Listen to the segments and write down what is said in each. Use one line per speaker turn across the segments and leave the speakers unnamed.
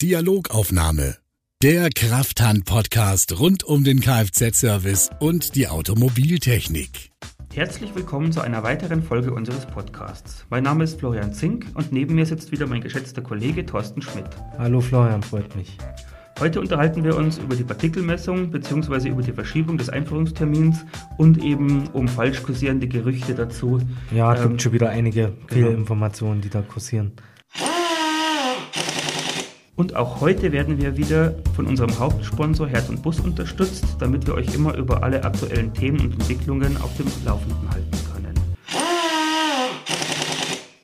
Dialogaufnahme. Der Krafthand-Podcast rund um den Kfz-Service und die Automobiltechnik.
Herzlich willkommen zu einer weiteren Folge unseres Podcasts. Mein Name ist Florian Zink und neben mir sitzt wieder mein geschätzter Kollege Thorsten Schmidt.
Hallo Florian, freut mich.
Heute unterhalten wir uns über die Partikelmessung bzw. über die Verschiebung des Einführungstermins und eben um falsch kursierende Gerüchte dazu.
Ja, es ähm, gibt schon wieder einige Fehlinformationen, die da kursieren.
Und auch heute werden wir wieder von unserem Hauptsponsor Herz und Bus unterstützt, damit wir euch immer über alle aktuellen Themen und Entwicklungen auf dem Laufenden halten können.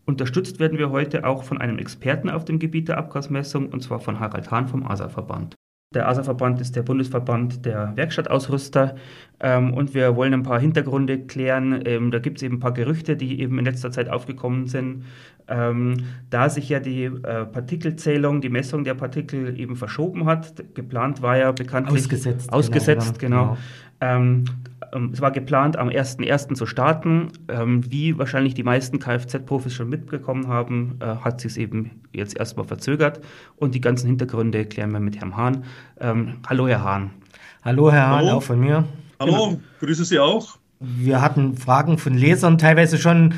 Unterstützt werden wir heute auch von einem Experten auf dem Gebiet der Abgasmessung, und zwar von Harald Hahn vom ASA-Verband. Der ASA-Verband ist der Bundesverband der Werkstattausrüster ähm, und wir wollen ein paar Hintergründe klären. Ähm, da gibt es eben ein paar Gerüchte, die eben in letzter Zeit aufgekommen sind. Ähm, da sich ja die äh, Partikelzählung, die Messung der Partikel eben verschoben hat, geplant war ja bekanntlich
ausgesetzt,
ausgesetzt genau. genau. genau. Ähm, es war geplant, am 1.1. zu starten. Ähm, wie wahrscheinlich die meisten Kfz-Profis schon mitbekommen haben, äh, hat sich es eben jetzt erstmal verzögert. Und die ganzen Hintergründe klären wir mit Herrn Hahn. Ähm, hallo, Herr Hahn.
Hallo, Herr Hahn, auch von mir.
Hallo, genau. grüße Sie auch.
Wir hatten Fragen von Lesern, teilweise schon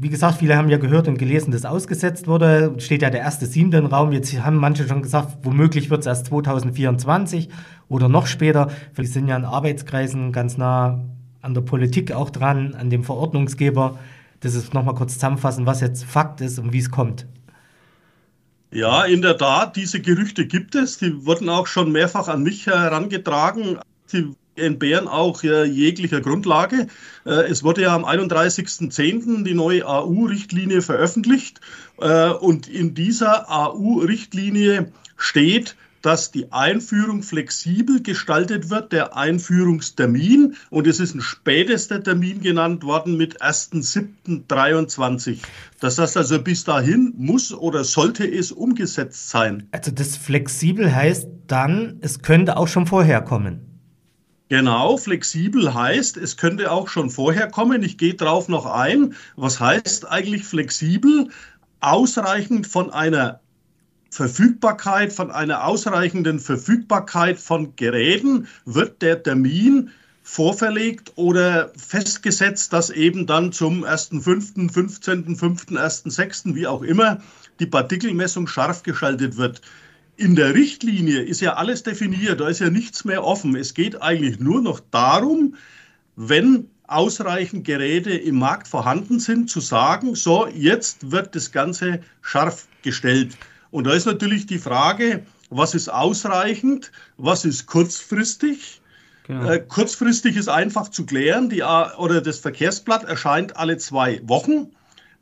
wie gesagt, viele haben ja gehört und gelesen, dass ausgesetzt wurde. Steht ja der erste siebte im Raum. Jetzt haben manche schon gesagt, womöglich wird es erst 2024 oder noch später. Wir sind ja in Arbeitskreisen ganz nah an der Politik auch dran, an dem Verordnungsgeber. Das ist nochmal kurz zusammenfassen, was jetzt Fakt ist und wie es kommt.
Ja, in der Tat, diese Gerüchte gibt es. Die wurden auch schon mehrfach an mich herangetragen. Die entbehren auch äh, jeglicher Grundlage. Äh, es wurde ja am 31.10. die neue AU-Richtlinie veröffentlicht äh, und in dieser AU-Richtlinie steht, dass die Einführung flexibel gestaltet wird, der Einführungstermin. Und es ist ein spätester Termin genannt worden mit 1.7.23. Das heißt also, bis dahin muss oder sollte es umgesetzt sein.
Also das flexibel heißt dann, es könnte auch schon vorher kommen.
Genau, flexibel heißt, es könnte auch schon vorher kommen. Ich gehe drauf noch ein. Was heißt eigentlich flexibel? Ausreichend von einer Verfügbarkeit, von einer ausreichenden Verfügbarkeit von Geräten wird der Termin vorverlegt oder festgesetzt, dass eben dann zum 1.5., 15., 5., 1.6., wie auch immer, die Partikelmessung scharf geschaltet wird. In der Richtlinie ist ja alles definiert, da ist ja nichts mehr offen. Es geht eigentlich nur noch darum, wenn ausreichend Geräte im Markt vorhanden sind, zu sagen, so, jetzt wird das Ganze scharf gestellt. Und da ist natürlich die Frage, was ist ausreichend, was ist kurzfristig? Genau. Äh, kurzfristig ist einfach zu klären, die, oder das Verkehrsblatt erscheint alle zwei Wochen.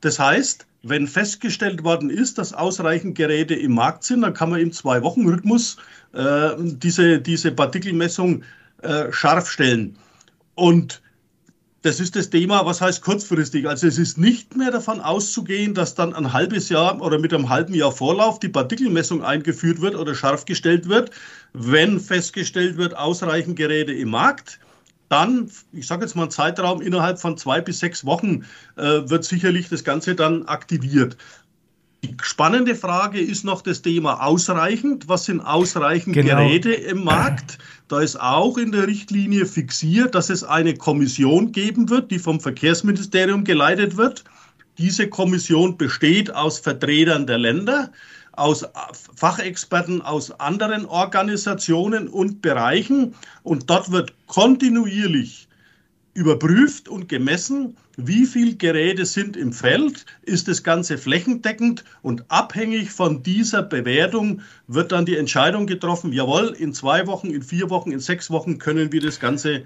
Das heißt, wenn festgestellt worden ist, dass ausreichend Geräte im Markt sind, dann kann man im Zwei-Wochen-Rhythmus äh, diese, diese Partikelmessung äh, scharf stellen. Und das ist das Thema, was heißt kurzfristig. Also es ist nicht mehr davon auszugehen, dass dann ein halbes Jahr oder mit einem halben Jahr Vorlauf die Partikelmessung eingeführt wird oder scharf gestellt wird, wenn festgestellt wird, ausreichend Geräte im Markt dann, ich sage jetzt mal einen Zeitraum innerhalb von zwei bis sechs Wochen, äh, wird sicherlich das Ganze dann aktiviert. Die spannende Frage ist noch das Thema ausreichend. Was sind ausreichend genau. Geräte im Markt? Da ist auch in der Richtlinie fixiert, dass es eine Kommission geben wird, die vom Verkehrsministerium geleitet wird. Diese Kommission besteht aus Vertretern der Länder, aus Fachexperten aus anderen Organisationen und Bereichen. Und dort wird kontinuierlich überprüft und gemessen, wie viele Geräte sind im Feld, ist das Ganze flächendeckend und abhängig von dieser Bewertung wird dann die Entscheidung getroffen, jawohl, in zwei Wochen, in vier Wochen, in sechs Wochen können wir das Ganze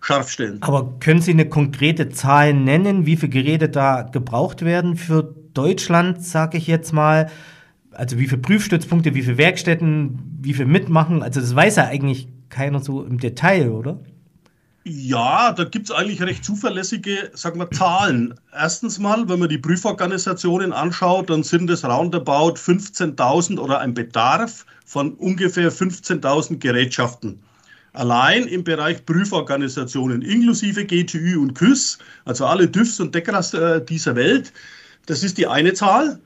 scharf stellen.
Aber können Sie eine konkrete Zahl nennen, wie viele Geräte da gebraucht werden für Deutschland, sage ich jetzt mal? Also wie viele Prüfstützpunkte, wie viele Werkstätten, wie viel mitmachen. Also das weiß ja eigentlich keiner so im Detail, oder?
Ja, da gibt es eigentlich recht zuverlässige, sagen wir, Zahlen. Erstens mal, wenn man die Prüforganisationen anschaut, dann sind es roundabout 15.000 oder ein Bedarf von ungefähr 15.000 Gerätschaften. Allein im Bereich Prüforganisationen, inklusive GTÜ und KÜS, also alle DÜFs und DECRAS äh, dieser Welt, das ist die eine Zahl.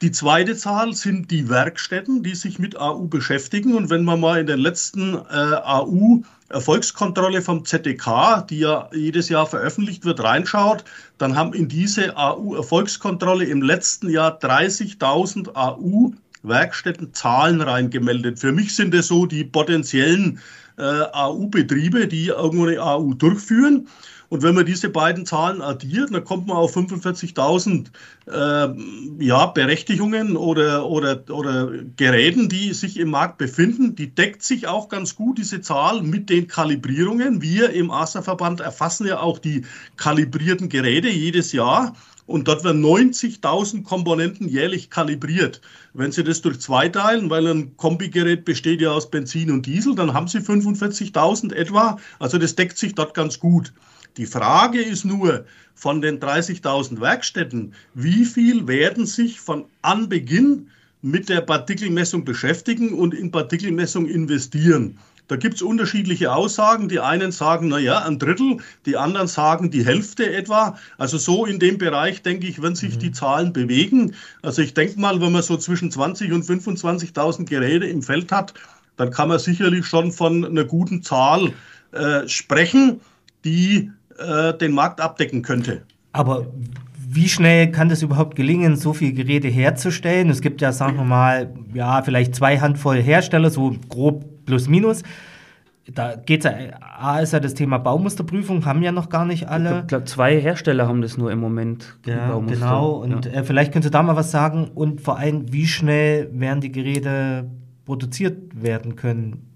Die zweite Zahl sind die Werkstätten, die sich mit AU beschäftigen. Und wenn man mal in den letzten äh, AU-Erfolgskontrolle vom ZDK, die ja jedes Jahr veröffentlicht wird, reinschaut, dann haben in diese AU-Erfolgskontrolle im letzten Jahr 30.000 AU-Werkstätten Zahlen reingemeldet. Für mich sind es so die potenziellen äh, AU-Betriebe, die irgendwo eine AU durchführen. Und wenn man diese beiden Zahlen addiert, dann kommt man auf 45.000 äh, ja, Berechtigungen oder, oder, oder Geräten, die sich im Markt befinden. Die deckt sich auch ganz gut, diese Zahl, mit den Kalibrierungen. Wir im ASA-Verband erfassen ja auch die kalibrierten Geräte jedes Jahr. Und dort werden 90.000 Komponenten jährlich kalibriert. Wenn Sie das durch zwei teilen, weil ein Kombigerät besteht ja aus Benzin und Diesel, dann haben Sie 45.000 etwa. Also das deckt sich dort ganz gut. Die Frage ist nur von den 30.000 Werkstätten, wie viel werden sich von Anbeginn mit der Partikelmessung beschäftigen und in Partikelmessung investieren. Da gibt es unterschiedliche Aussagen. Die einen sagen, naja, ein Drittel, die anderen sagen die Hälfte etwa. Also so in dem Bereich, denke ich, werden sich mhm. die Zahlen bewegen. Also ich denke mal, wenn man so zwischen 20 und 25.000 Geräte im Feld hat, dann kann man sicherlich schon von einer guten Zahl äh, sprechen, die äh, den Markt abdecken könnte.
Aber wie schnell kann das überhaupt gelingen, so viele Geräte herzustellen? Es gibt ja, sagen wir mal, ja, vielleicht zwei Handvoll Hersteller, so grob plus minus. Da geht es ja, A ist ja das Thema Baumusterprüfung, haben ja noch gar nicht alle.
Ich glaube, zwei Hersteller haben das nur im Moment.
Ja, genau. Und ja. äh, vielleicht könnt ihr da mal was sagen und vor allem, wie schnell werden die Geräte produziert werden können?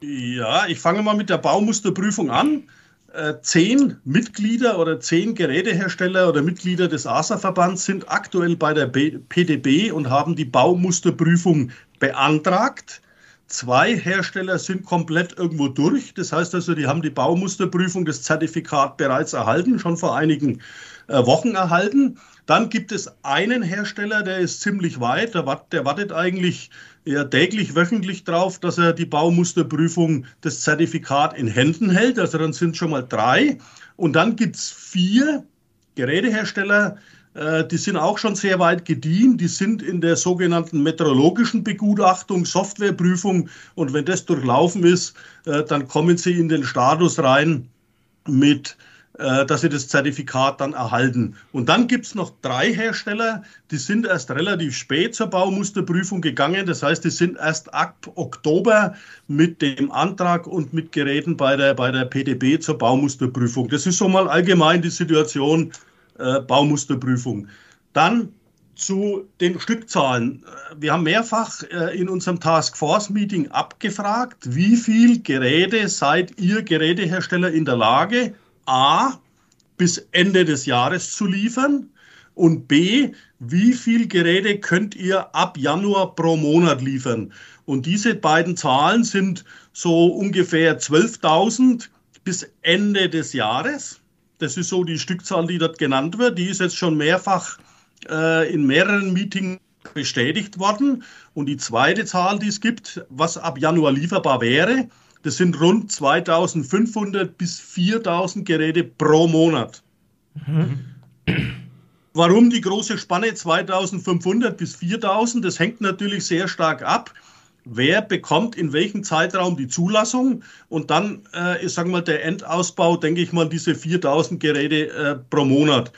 Ja, ich fange mal mit der Baumusterprüfung an. Äh, zehn Mitglieder oder zehn Gerätehersteller oder Mitglieder des ASA-Verbands sind aktuell bei der PDB und haben die Baumusterprüfung beantragt. Zwei Hersteller sind komplett irgendwo durch. Das heißt also, die haben die Baumusterprüfung, das Zertifikat bereits erhalten, schon vor einigen äh, Wochen erhalten. Dann gibt es einen Hersteller, der ist ziemlich weit, der, der wartet eigentlich ja täglich, wöchentlich drauf, dass er die Baumusterprüfung, das Zertifikat in Händen hält. Also dann sind schon mal drei. Und dann gibt es vier Gerätehersteller, äh, die sind auch schon sehr weit gediehen. Die sind in der sogenannten meteorologischen Begutachtung, Softwareprüfung. Und wenn das durchlaufen ist, äh, dann kommen sie in den Status rein mit äh, dass sie das Zertifikat dann erhalten. Und dann gibt es noch drei Hersteller, die sind erst relativ spät zur Baumusterprüfung gegangen. Das heißt, die sind erst ab Oktober mit dem Antrag und mit Geräten bei der, bei der PDB zur Baumusterprüfung. Das ist so mal allgemein die Situation äh, Baumusterprüfung. Dann zu den Stückzahlen. Wir haben mehrfach äh, in unserem Taskforce-Meeting abgefragt, wie viele Geräte seid ihr Gerätehersteller in der Lage, A, bis Ende des Jahres zu liefern und B, wie viele Geräte könnt ihr ab Januar pro Monat liefern? Und diese beiden Zahlen sind so ungefähr 12.000 bis Ende des Jahres. Das ist so die Stückzahl, die dort genannt wird. Die ist jetzt schon mehrfach äh, in mehreren Meetings bestätigt worden. Und die zweite Zahl, die es gibt, was ab Januar lieferbar wäre, das sind rund 2500 bis 4000 Geräte pro Monat. Mhm. Warum die große Spanne 2500 bis 4000? Das hängt natürlich sehr stark ab. Wer bekommt in welchem Zeitraum die Zulassung und dann, äh, ich sage mal, der Endausbau, denke ich mal, diese 4000 Geräte äh, pro Monat.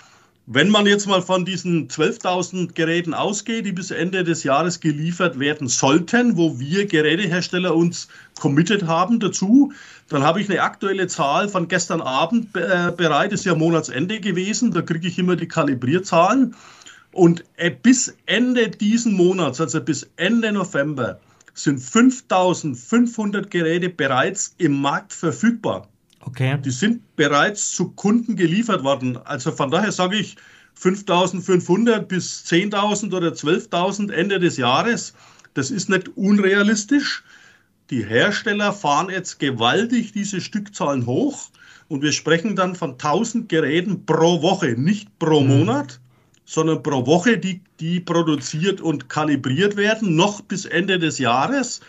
Wenn man jetzt mal von diesen 12.000 Geräten ausgeht, die bis Ende des Jahres geliefert werden sollten, wo wir Gerätehersteller uns committed haben dazu, dann habe ich eine aktuelle Zahl von gestern Abend äh, bereit, ist ja Monatsende gewesen, da kriege ich immer die Kalibrierzahlen. Und äh, bis Ende diesen Monats, also bis Ende November, sind 5500 Geräte bereits im Markt verfügbar. Okay. Die sind bereits zu Kunden geliefert worden. Also von daher sage ich 5500 bis 10.000 oder 12.000 Ende des Jahres. Das ist nicht unrealistisch. Die Hersteller fahren jetzt gewaltig diese Stückzahlen hoch und wir sprechen dann von 1000 Geräten pro Woche, nicht pro mhm. Monat, sondern pro Woche, die, die produziert und kalibriert werden, noch bis Ende des Jahres.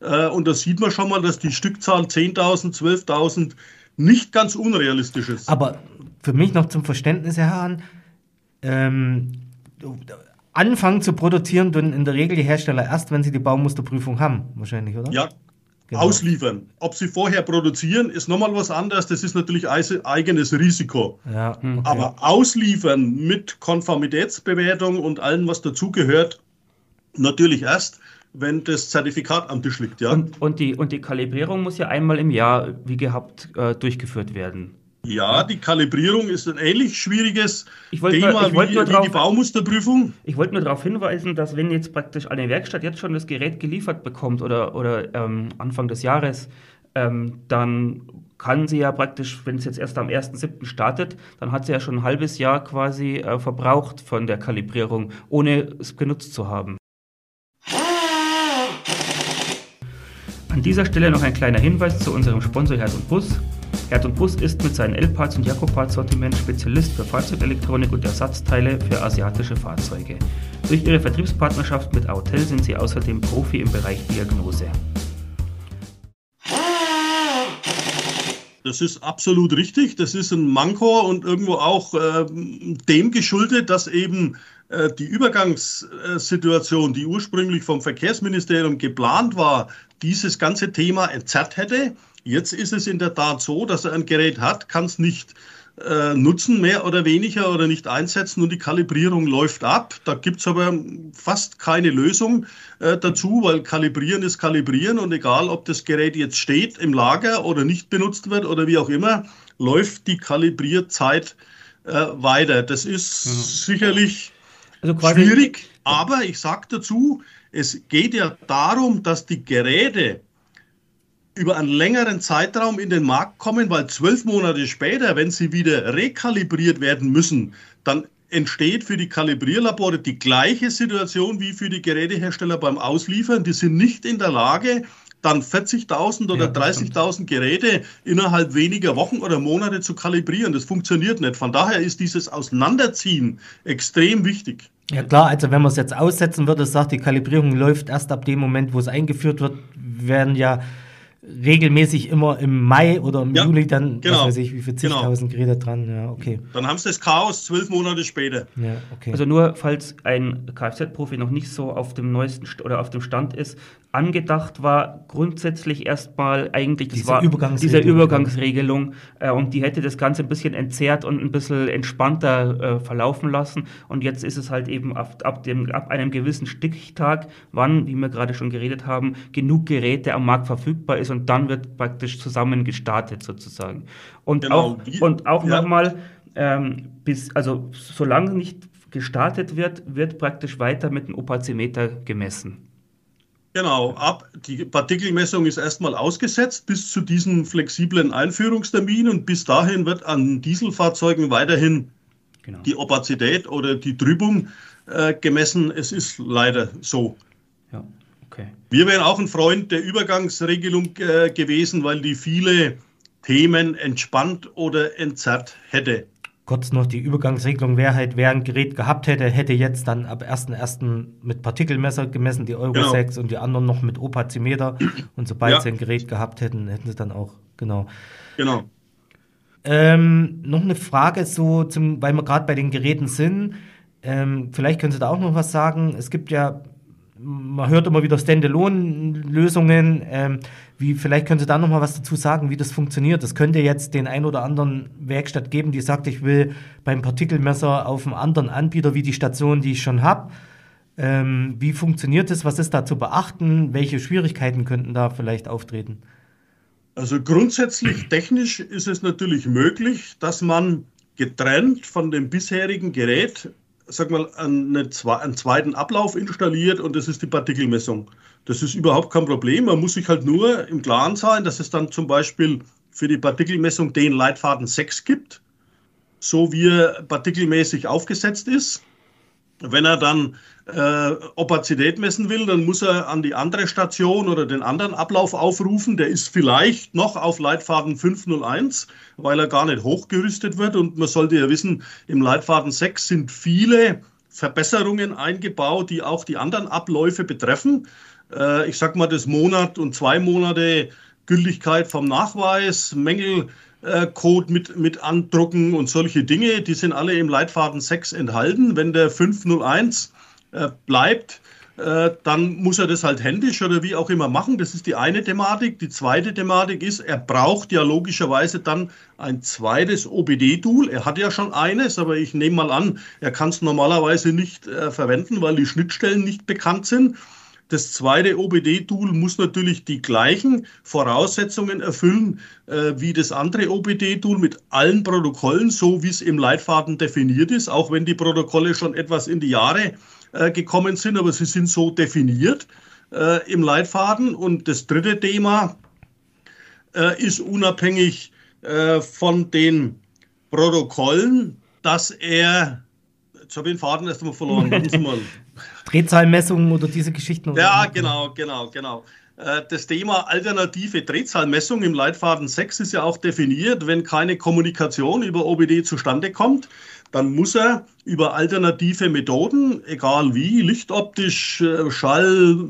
Äh, und da sieht man schon mal, dass die Stückzahl 10.000, 12.000 nicht ganz unrealistisch ist.
Aber für mich noch zum Verständnis, Herr Hahn, ähm, anfangen zu produzieren, tun in der Regel die Hersteller erst, wenn sie die Baumusterprüfung haben, wahrscheinlich, oder?
Ja, genau. ausliefern. Ob sie vorher produzieren, ist nochmal was anderes. Das ist natürlich eigenes Risiko.
Ja, okay.
Aber ausliefern mit Konformitätsbewertung und allem, was dazugehört, natürlich erst, wenn das Zertifikat am Tisch liegt. Ja?
Und, und, die, und die Kalibrierung muss ja einmal im Jahr, wie gehabt, äh, durchgeführt werden.
Ja, die Kalibrierung ist ein ähnlich schwieriges
Thema
nur, wie, wie die Baumusterprüfung.
Ich wollte nur darauf hinweisen, dass wenn jetzt praktisch eine Werkstatt jetzt schon das Gerät geliefert bekommt oder, oder ähm, Anfang des Jahres, ähm, dann kann sie ja praktisch, wenn es jetzt erst am 1.7. startet, dann hat sie ja schon ein halbes Jahr quasi äh, verbraucht von der Kalibrierung, ohne es genutzt zu haben. An dieser Stelle noch ein kleiner Hinweis zu unserem Sponsor Herd und Bus. Herd und Bus ist mit seinen L-Parts und Jakob-Parts-Sortiment Spezialist für Fahrzeugelektronik und Ersatzteile für asiatische Fahrzeuge. Durch ihre Vertriebspartnerschaft mit Autel sind sie außerdem Profi im Bereich Diagnose.
Das ist absolut richtig. Das ist ein Manko und irgendwo auch äh, dem geschuldet, dass eben äh, die Übergangssituation, die ursprünglich vom Verkehrsministerium geplant war, dieses ganze Thema entzerrt hätte. Jetzt ist es in der Tat so, dass er ein Gerät hat, kann es nicht äh, nutzen, mehr oder weniger, oder nicht einsetzen und die Kalibrierung läuft ab. Da gibt es aber fast keine Lösung äh, dazu, weil Kalibrieren ist Kalibrieren und egal, ob das Gerät jetzt steht im Lager oder nicht benutzt wird oder wie auch immer, läuft die Kalibrierzeit äh, weiter. Das ist mhm. sicherlich also schwierig, aber ich sage dazu, es geht ja darum, dass die Geräte über einen längeren Zeitraum in den Markt kommen, weil zwölf Monate später, wenn sie wieder rekalibriert werden müssen, dann entsteht für die Kalibrierlabore die gleiche Situation wie für die Gerätehersteller beim Ausliefern. Die sind nicht in der Lage, dann 40.000 oder ja, 30.000 Geräte innerhalb weniger Wochen oder Monate zu kalibrieren. Das funktioniert nicht. Von daher ist dieses Auseinanderziehen extrem wichtig.
Ja klar, also wenn man es jetzt aussetzen würde, sagt die Kalibrierung läuft erst ab dem Moment, wo es eingeführt wird, werden ja regelmäßig immer im Mai oder im ja, Juli dann,
genau, was
weiß ich, wie viele genau. zigtausend genau. Geräte dran. Ja, okay.
Dann haben sie das Chaos zwölf Monate später.
Ja, okay. Also nur, falls ein Kfz-Profi noch nicht so auf dem neuesten St oder auf dem Stand ist, angedacht war grundsätzlich erstmal eigentlich
das diese war Übergangsregelung.
diese Übergangsregelung äh, und die hätte das Ganze ein bisschen entzerrt und ein bisschen entspannter äh, verlaufen lassen und jetzt ist es halt eben ab, ab, dem, ab einem gewissen Stichtag, wann, wie wir gerade schon geredet haben, genug Geräte am Markt verfügbar ist und dann wird praktisch zusammen gestartet sozusagen. Und genau. auch, und auch ja. nochmal, ähm, bis, also solange nicht gestartet wird, wird praktisch weiter mit dem Opazimeter gemessen.
Genau, ab die Partikelmessung ist erstmal ausgesetzt bis zu diesem flexiblen Einführungstermin und bis dahin wird an Dieselfahrzeugen weiterhin genau. die Opazität oder die Trübung äh, gemessen. Es ist leider so.
Ja, okay.
Wir wären auch ein Freund der Übergangsregelung äh, gewesen, weil die viele Themen entspannt oder entzerrt hätte.
Kurz noch die Übergangsregelung, wer halt wer ein Gerät gehabt hätte, hätte jetzt dann ab 1.1. mit Partikelmesser gemessen, die Euro genau. 6 und die anderen noch mit Opazimeter. Und sobald ja. sie ein Gerät gehabt hätten, hätten sie dann auch, genau.
Genau.
Ähm, noch eine Frage, so zum, weil wir gerade bei den Geräten sind. Ähm, vielleicht können Sie da auch noch was sagen. Es gibt ja man hört immer wieder Standalone-Lösungen. Ähm, wie, vielleicht können Sie da noch mal was dazu sagen, wie das funktioniert. Das könnte jetzt den ein oder anderen Werkstatt geben, die sagt, ich will beim Partikelmesser auf einen anderen Anbieter wie die Station, die ich schon habe. Ähm, wie funktioniert das? Was ist da zu beachten? Welche Schwierigkeiten könnten da vielleicht auftreten?
Also grundsätzlich technisch ist es natürlich möglich, dass man getrennt von dem bisherigen Gerät sag mal, eine, einen zweiten Ablauf installiert und das ist die Partikelmessung. Das ist überhaupt kein Problem. Man muss sich halt nur im Klaren sein, dass es dann zum Beispiel für die Partikelmessung den Leitfaden 6 gibt, so wie er partikelmäßig aufgesetzt ist. Wenn er dann äh, Opazität messen will, dann muss er an die andere Station oder den anderen Ablauf aufrufen. Der ist vielleicht noch auf Leitfaden 501, weil er gar nicht hochgerüstet wird. Und man sollte ja wissen, im Leitfaden 6 sind viele Verbesserungen eingebaut, die auch die anderen Abläufe betreffen. Äh, ich sage mal, das Monat und zwei Monate Gültigkeit vom Nachweis, Mängelcode mit, mit andrucken und solche Dinge, die sind alle im Leitfaden 6 enthalten. Wenn der 501 äh, bleibt, äh, dann muss er das halt händisch oder wie auch immer machen. Das ist die eine Thematik. Die zweite Thematik ist, er braucht ja logischerweise dann ein zweites OBD-Tool. Er hat ja schon eines, aber ich nehme mal an, er kann es normalerweise nicht äh, verwenden, weil die Schnittstellen nicht bekannt sind. Das zweite OBD-Tool muss natürlich die gleichen Voraussetzungen erfüllen äh, wie das andere OBD-Tool mit allen Protokollen, so wie es im Leitfaden definiert ist, auch wenn die Protokolle schon etwas in die Jahre äh, gekommen sind, aber sie sind so definiert äh, im Leitfaden. Und das dritte Thema äh, ist unabhängig äh, von den Protokollen, dass er, jetzt habe ich den Faden erst einmal verloren, warten Sie mal.
Drehzahlmessungen oder diese Geschichten?
Ja, genau, genau, genau. Äh, das Thema alternative Drehzahlmessung im Leitfaden 6 ist ja auch definiert. Wenn keine Kommunikation über OBD zustande kommt, dann muss er über alternative Methoden, egal wie, lichtoptisch, äh, Schall,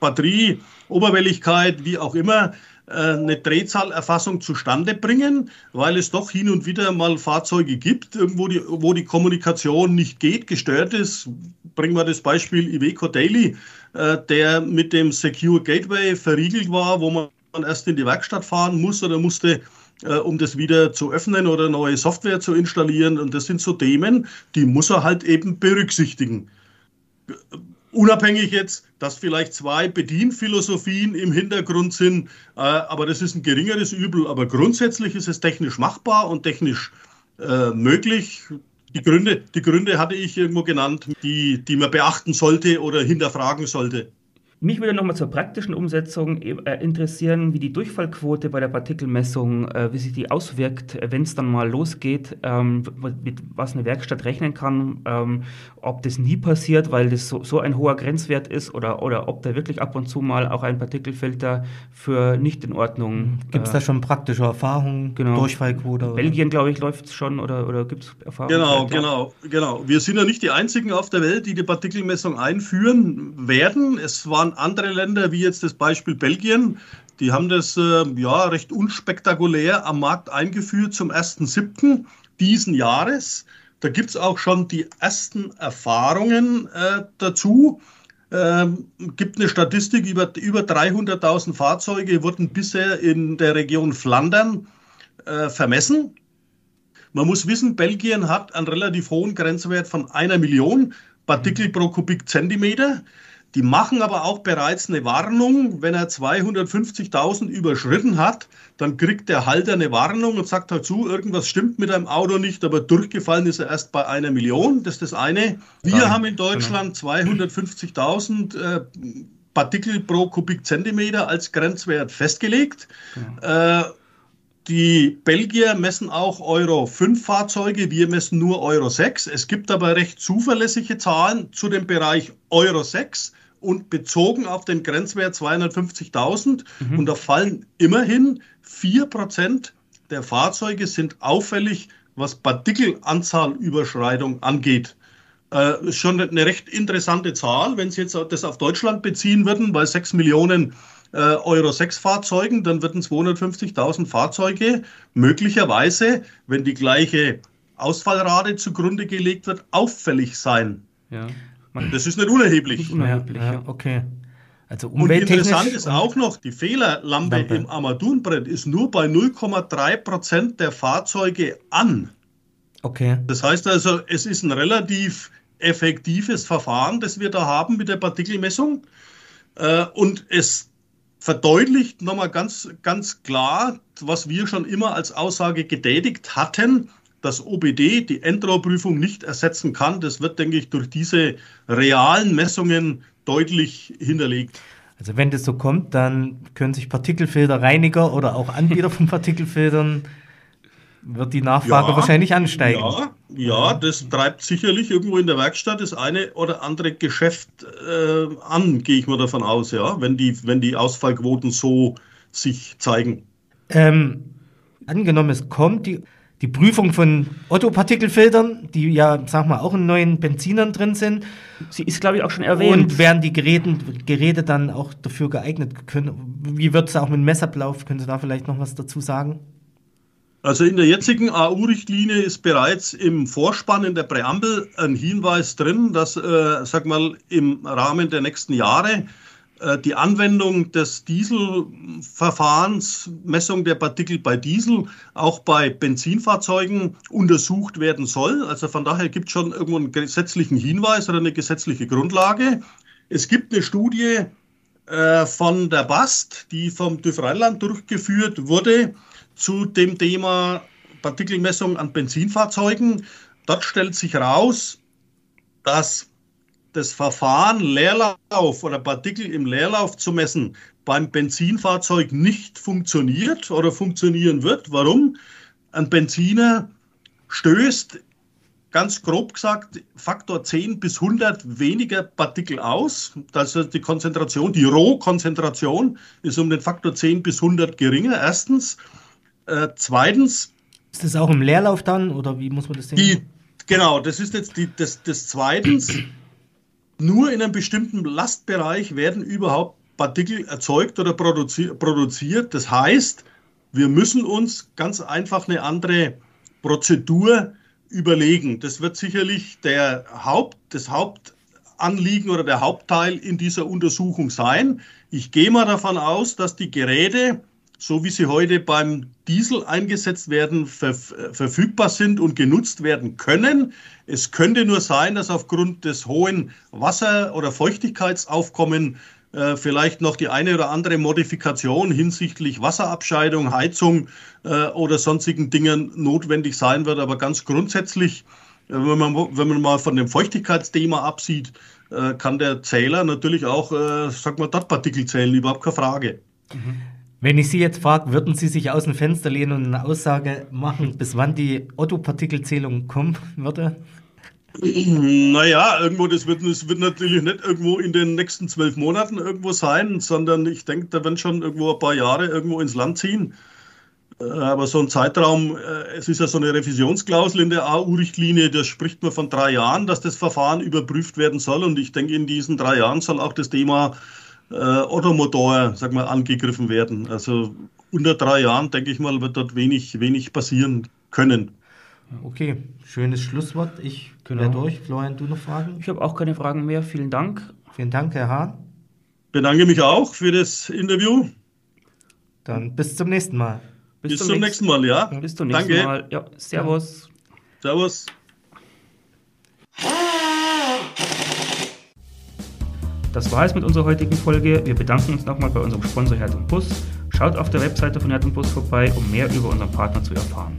Batterie, Oberwelligkeit, wie auch immer, eine Drehzahlerfassung zustande bringen, weil es doch hin und wieder mal Fahrzeuge gibt, irgendwo die, wo die Kommunikation nicht geht, gestört ist. Bringen wir das Beispiel Iveco Daily, äh, der mit dem Secure Gateway verriegelt war, wo man erst in die Werkstatt fahren muss oder musste äh, um das wieder zu öffnen oder neue Software zu installieren. Und das sind so Themen, die muss er halt eben berücksichtigen. Unabhängig jetzt, dass vielleicht zwei Bedienphilosophien im Hintergrund sind, äh, aber das ist ein geringeres Übel. Aber grundsätzlich ist es technisch machbar und technisch äh, möglich. Die Gründe, die Gründe hatte ich irgendwo genannt, die, die man beachten sollte oder hinterfragen sollte.
Mich würde nochmal zur praktischen Umsetzung äh, interessieren, wie die Durchfallquote bei der Partikelmessung, äh, wie sich die auswirkt, wenn es dann mal losgeht, ähm, mit was eine Werkstatt rechnen kann, ähm, ob das nie passiert, weil das so, ein hoher Grenzwert ist oder, oder ob da wirklich ab und zu mal auch ein Partikelfilter für nicht in Ordnung.
Gibt es äh, da schon praktische Erfahrungen?
Genau.
Durchfallquote? Oder?
Belgien, glaube ich, läuft es schon oder, oder gibt es Erfahrungen?
Genau, genau, genau. Wir sind ja nicht die einzigen auf der Welt, die die Partikelmessung einführen werden. Es waren andere Länder, wie jetzt das Beispiel Belgien, die haben das äh, ja recht unspektakulär am Markt eingeführt zum 1.7. diesen Jahres. Da gibt es auch schon die ersten Erfahrungen äh, dazu. Ähm, gibt eine Statistik, über, über 300.000 Fahrzeuge wurden bisher in der Region Flandern äh, vermessen. Man muss wissen, Belgien hat einen relativ hohen Grenzwert von einer Million Partikel pro Kubikzentimeter. Die machen aber auch bereits eine Warnung, wenn er 250.000 überschritten hat, dann kriegt der Halter eine Warnung und sagt dazu, irgendwas stimmt mit einem Auto nicht, aber durchgefallen ist er erst bei einer Million. Das ist das eine. Wir Nein, haben in Deutschland genau. 250.000 äh, Partikel pro Kubikzentimeter als Grenzwert festgelegt. Ja. Äh, die Belgier messen auch Euro 5 Fahrzeuge, wir messen nur Euro 6. Es gibt aber recht zuverlässige Zahlen zu dem Bereich Euro 6 und bezogen auf den Grenzwert 250.000. Mhm. Und da fallen immerhin 4% der Fahrzeuge sind auffällig, was Partikelanzahlüberschreitung angeht. Äh, ist schon eine recht interessante Zahl, wenn Sie jetzt das auf Deutschland beziehen würden, bei 6 Millionen äh, Euro 6 Fahrzeugen, dann würden 250.000 Fahrzeuge möglicherweise, wenn die gleiche Ausfallrate zugrunde gelegt wird, auffällig sein.
Ja.
Man, das ist nicht unerheblich. Nicht
unerheblich ja, ja. Okay.
Also und interessant ist auch noch, die Fehlerlampe Lampe. im Armaturenbrett ist nur bei 0,3 Prozent der Fahrzeuge an.
Okay.
Das heißt also, es ist ein relativ effektives Verfahren, das wir da haben mit der Partikelmessung. Äh, und es verdeutlicht nochmal ganz, ganz klar, was wir schon immer als Aussage getätigt hatten, dass OBD die Endrohrprüfung nicht ersetzen kann. Das wird, denke ich, durch diese realen Messungen deutlich hinterlegt.
Also wenn das so kommt, dann können sich Partikelfilterreiniger oder auch Anbieter von Partikelfiltern wird die Nachfrage ja, wahrscheinlich ansteigen.
Ja, ja, das treibt sicherlich irgendwo in der Werkstatt das eine oder andere Geschäft äh, an, gehe ich mal davon aus, ja, wenn die, wenn die Ausfallquoten so sich zeigen.
Ähm, angenommen, es kommt die die Prüfung von Otto-Partikelfiltern, die ja, sag mal, auch in neuen Benzinern drin sind.
Sie ist, glaube ich, auch schon erwähnt.
Und werden die Geräte, Geräte dann auch dafür geeignet? Können, wie wird es auch mit Messablauf? Können Sie da vielleicht noch was dazu sagen?
Also in der jetzigen AU-Richtlinie ist bereits im Vorspann in der Präambel ein Hinweis drin, dass, äh, sag mal, im Rahmen der nächsten Jahre äh, die Anwendung des Dieselverfahrens, Messung der Partikel bei Diesel, auch bei Benzinfahrzeugen untersucht werden soll. Also von daher gibt es schon irgendwo einen gesetzlichen Hinweis oder eine gesetzliche Grundlage. Es gibt eine Studie äh, von der BAST, die vom TÜV Rheinland durchgeführt wurde zu dem Thema Partikelmessung an Benzinfahrzeugen. Dort stellt sich raus, dass das Verfahren Leerlauf oder Partikel im Leerlauf zu messen beim Benzinfahrzeug nicht funktioniert oder funktionieren wird. Warum? Ein Benziner stößt, ganz grob gesagt, Faktor 10 bis 100 weniger Partikel aus. Also die Konzentration, die Rohkonzentration ist um den Faktor 10 bis 100 geringer. Erstens. Äh, zweitens.
Ist das auch im Leerlauf dann oder wie muss man das sehen?
Die, genau, das ist jetzt die, das, das zweitens. Nur in einem bestimmten Lastbereich werden überhaupt Partikel erzeugt oder produziert. Das heißt, wir müssen uns ganz einfach eine andere Prozedur überlegen. Das wird sicherlich der Haupt, das Hauptanliegen oder der Hauptteil in dieser Untersuchung sein. Ich gehe mal davon aus, dass die Geräte so wie sie heute beim Diesel eingesetzt werden, ver verfügbar sind und genutzt werden können. Es könnte nur sein, dass aufgrund des hohen Wasser- oder Feuchtigkeitsaufkommen äh, vielleicht noch die eine oder andere Modifikation hinsichtlich Wasserabscheidung, Heizung äh, oder sonstigen Dingen notwendig sein wird. Aber ganz grundsätzlich, äh, wenn, man, wenn man mal von dem Feuchtigkeitsthema absieht, äh, kann der Zähler natürlich auch, äh, sag mal, Partikel zählen, überhaupt keine Frage.
Mhm. Wenn ich Sie jetzt frage, würden Sie sich aus dem Fenster lehnen und eine Aussage machen, bis wann die Otto-Partikelzählung kommen würde?
Naja, irgendwo, das wird, das wird natürlich nicht irgendwo in den nächsten zwölf Monaten irgendwo sein, sondern ich denke, da werden schon irgendwo ein paar Jahre irgendwo ins Land ziehen. Äh, aber so ein Zeitraum, äh, es ist ja so eine Revisionsklausel in der AU-Richtlinie, da spricht man von drei Jahren, dass das Verfahren überprüft werden soll. Und ich denke, in diesen drei Jahren soll auch das Thema äh, Ottomotor, sag mal, angegriffen werden. Also unter drei Jahren, denke ich mal, wird dort wenig, wenig passieren können.
Okay, schönes Schlusswort. Ich genau. wäre durch. Florian, du noch Fragen?
Ich habe auch keine Fragen mehr. Vielen Dank.
Vielen Dank, Herr Hahn.
Bedanke mich auch für das Interview.
Dann bis zum nächsten Mal.
Bis, bis zum, nächsten Mal, ja.
Bis zum nächsten Danke. Mal. Ja, servus.
Servus.
Das war es mit unserer heutigen Folge. Wir bedanken uns nochmal bei unserem Sponsor Herd und Bus. Schaut auf der Webseite von Herd und Bus vorbei, um mehr über unseren Partner zu erfahren.